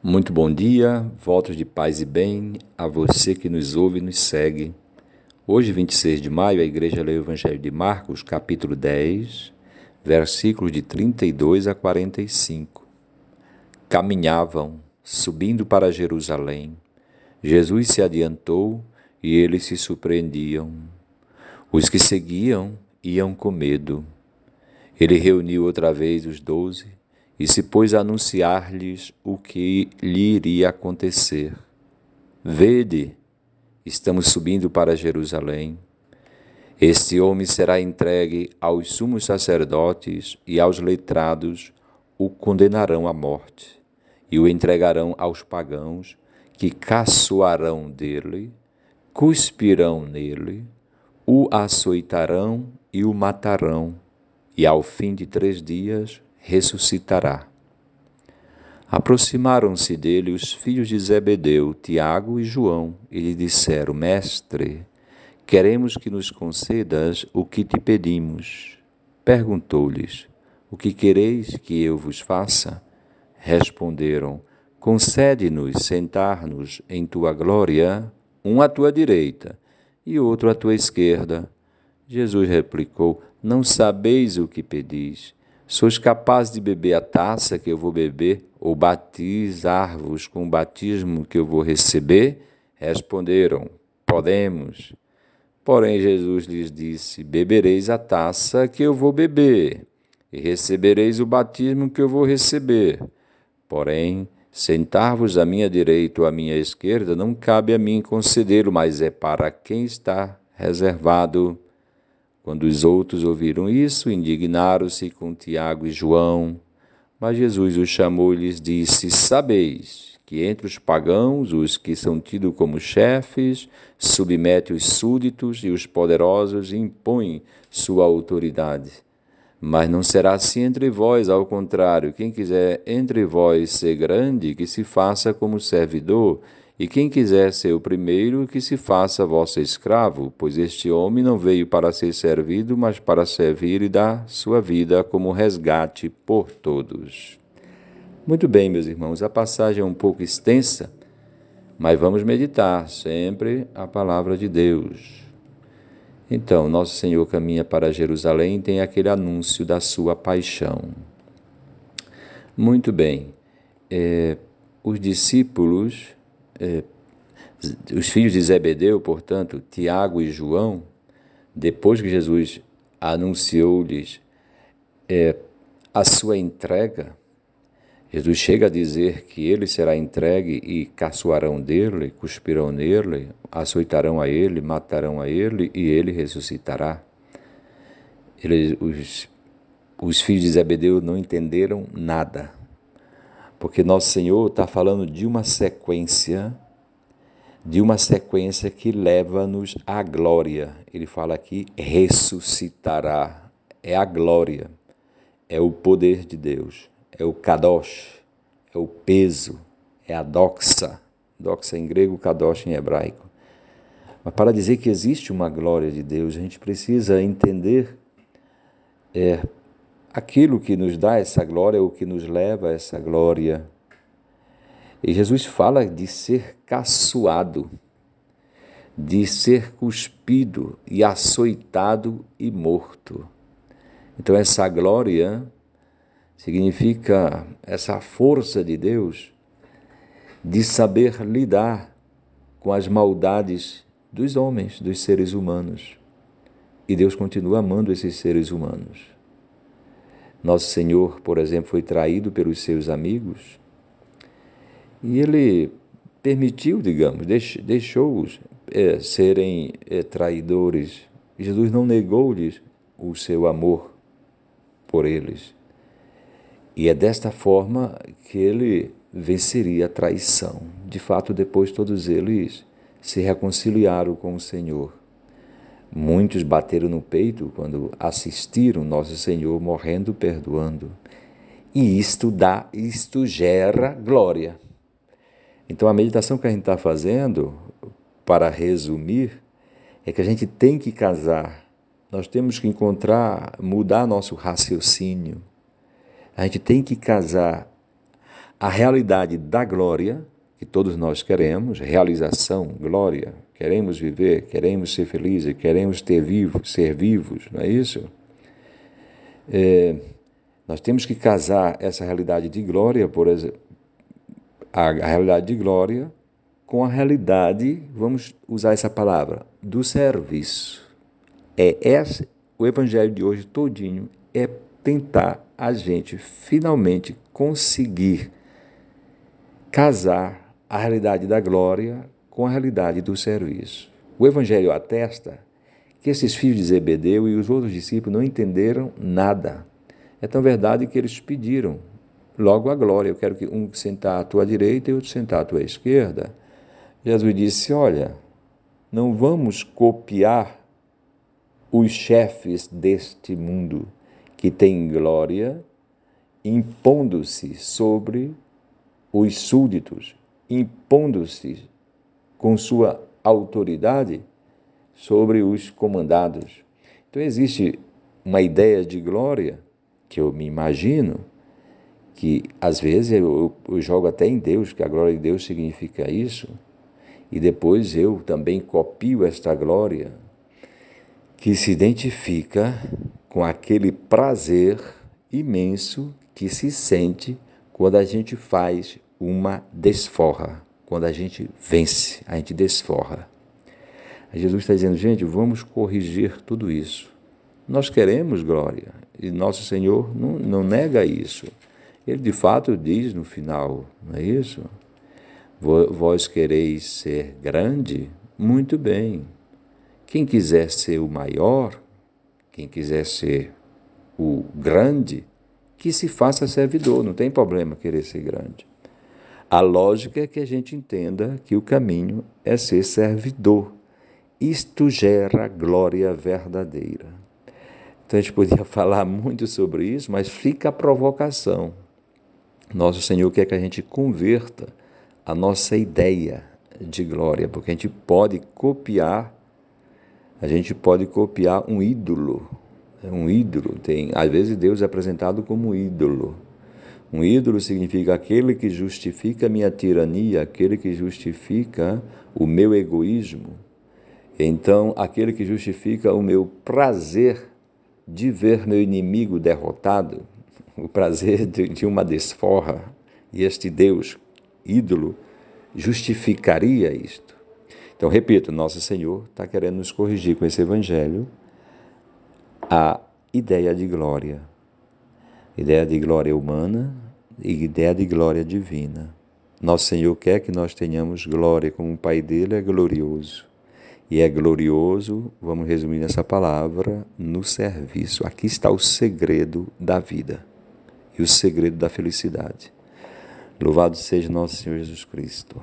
Muito bom dia, votos de paz e bem a você que nos ouve e nos segue. Hoje, 26 de maio, a igreja lê o Evangelho de Marcos, capítulo 10, versículos de 32 a 45. Caminhavam, subindo para Jerusalém. Jesus se adiantou e eles se surpreendiam. Os que seguiam iam com medo. Ele reuniu outra vez os doze e se pôs a anunciar-lhes o que lhe iria acontecer. Vede, estamos subindo para Jerusalém. Este homem será entregue aos sumos sacerdotes e aos letrados, o condenarão à morte, e o entregarão aos pagãos, que caçoarão dele, cuspirão nele, o açoitarão e o matarão, e ao fim de três dias ressuscitará. Aproximaram-se dele os filhos de Zebedeu, Tiago e João, e lhe disseram: Mestre, queremos que nos concedas o que te pedimos. Perguntou-lhes: O que quereis que eu vos faça? Responderam: Concede-nos sentar-nos em tua glória, um à tua direita e outro à tua esquerda. Jesus replicou: Não sabeis o que pedis. Sois capazes de beber a taça que eu vou beber, ou batizar-vos com o batismo que eu vou receber? Responderam: Podemos. Porém, Jesus lhes disse: Bebereis a taça que eu vou beber, e recebereis o batismo que eu vou receber. Porém, sentar-vos à minha direita ou à minha esquerda não cabe a mim concedê-lo, mas é para quem está reservado quando os outros ouviram isso, indignaram-se com Tiago e João. Mas Jesus os chamou e lhes disse: Sabeis que entre os pagãos, os que são tidos como chefes, submete os súditos e os poderosos e impõe sua autoridade. Mas não será assim entre vós, ao contrário, quem quiser entre vós ser grande, que se faça como servidor, e quem quiser ser o primeiro, que se faça vosso escravo, pois este homem não veio para ser servido, mas para servir e dar sua vida como resgate por todos. Muito bem, meus irmãos, a passagem é um pouco extensa, mas vamos meditar sempre a palavra de Deus. Então, nosso Senhor caminha para Jerusalém e tem aquele anúncio da sua paixão. Muito bem, é, os discípulos os filhos de Zebedeu, portanto, Tiago e João, depois que Jesus anunciou-lhes é, a sua entrega, Jesus chega a dizer que ele será entregue e caçoarão dele, cuspirão nele, açoitarão a ele, matarão a ele e ele ressuscitará. Ele, os, os filhos de Zebedeu não entenderam nada porque nosso Senhor está falando de uma sequência, de uma sequência que leva-nos à glória. Ele fala aqui ressuscitará. É a glória, é o poder de Deus, é o kadosh, é o peso, é a doxa. Doxa em grego, kadosh em hebraico. Mas para dizer que existe uma glória de Deus, a gente precisa entender é, aquilo que nos dá essa glória, o que nos leva a essa glória. E Jesus fala de ser caçoado, de ser cuspido e açoitado e morto. Então, essa glória significa essa força de Deus de saber lidar com as maldades dos homens, dos seres humanos. E Deus continua amando esses seres humanos. Nosso Senhor, por exemplo, foi traído pelos seus amigos e ele permitiu, digamos, deixou-os é, serem é, traidores. Jesus não negou-lhes o seu amor por eles. E é desta forma que ele venceria a traição. De fato, depois todos eles se reconciliaram com o Senhor. Muitos bateram no peito quando assistiram Nosso Senhor morrendo, perdoando. E isto dá, isto gera glória. Então a meditação que a gente está fazendo, para resumir, é que a gente tem que casar. Nós temos que encontrar, mudar nosso raciocínio. A gente tem que casar a realidade da glória, que todos nós queremos, realização, glória, queremos viver, queremos ser felizes, queremos ter vivos, ser vivos, não é isso? É, nós temos que casar essa realidade de glória, por exemplo, a, a realidade de glória com a realidade, vamos usar essa palavra, do serviço. É esse, o evangelho de hoje todinho é tentar a gente finalmente conseguir casar a realidade da glória com a realidade do serviço. O evangelho atesta que esses filhos de Zebedeu e os outros discípulos não entenderam nada. É tão verdade que eles pediram logo a glória. Eu quero que um sentar à tua direita e outro sentar à tua esquerda. Jesus disse: Olha, não vamos copiar os chefes deste mundo que têm glória, impondo-se sobre os súditos, impondo-se com sua autoridade sobre os comandados. Então existe uma ideia de glória que eu me imagino que às vezes eu, eu, jogo até em Deus, que a glória de Deus significa isso, e depois eu também copio esta glória que se identifica com aquele prazer imenso que se sente quando a gente faz uma desforra, quando a gente vence, a gente desforra. Jesus está dizendo, gente, vamos corrigir tudo isso. Nós queremos glória e nosso Senhor não, não nega isso. Ele de fato diz no final, não é isso? Vós quereis ser grande? Muito bem. Quem quiser ser o maior, quem quiser ser o grande, que se faça servidor, não tem problema querer ser grande. A lógica é que a gente entenda que o caminho é ser servidor. Isto gera glória verdadeira. Então a gente podia falar muito sobre isso, mas fica a provocação. Nosso Senhor quer que a gente converta a nossa ideia de glória, porque a gente pode copiar, a gente pode copiar um ídolo. Um ídolo tem, às vezes Deus é apresentado como ídolo. Um ídolo significa aquele que justifica a minha tirania, aquele que justifica o meu egoísmo. Então, aquele que justifica o meu prazer de ver meu inimigo derrotado, o prazer de, de uma desforra, e este Deus, ídolo, justificaria isto. Então, repito, nosso Senhor está querendo nos corrigir com esse evangelho a ideia de glória. Ideia de glória humana e ideia de glória divina. Nosso Senhor quer que nós tenhamos glória como o Pai dele é glorioso. E é glorioso, vamos resumir nessa palavra, no serviço. Aqui está o segredo da vida e o segredo da felicidade. Louvado seja nosso Senhor Jesus Cristo.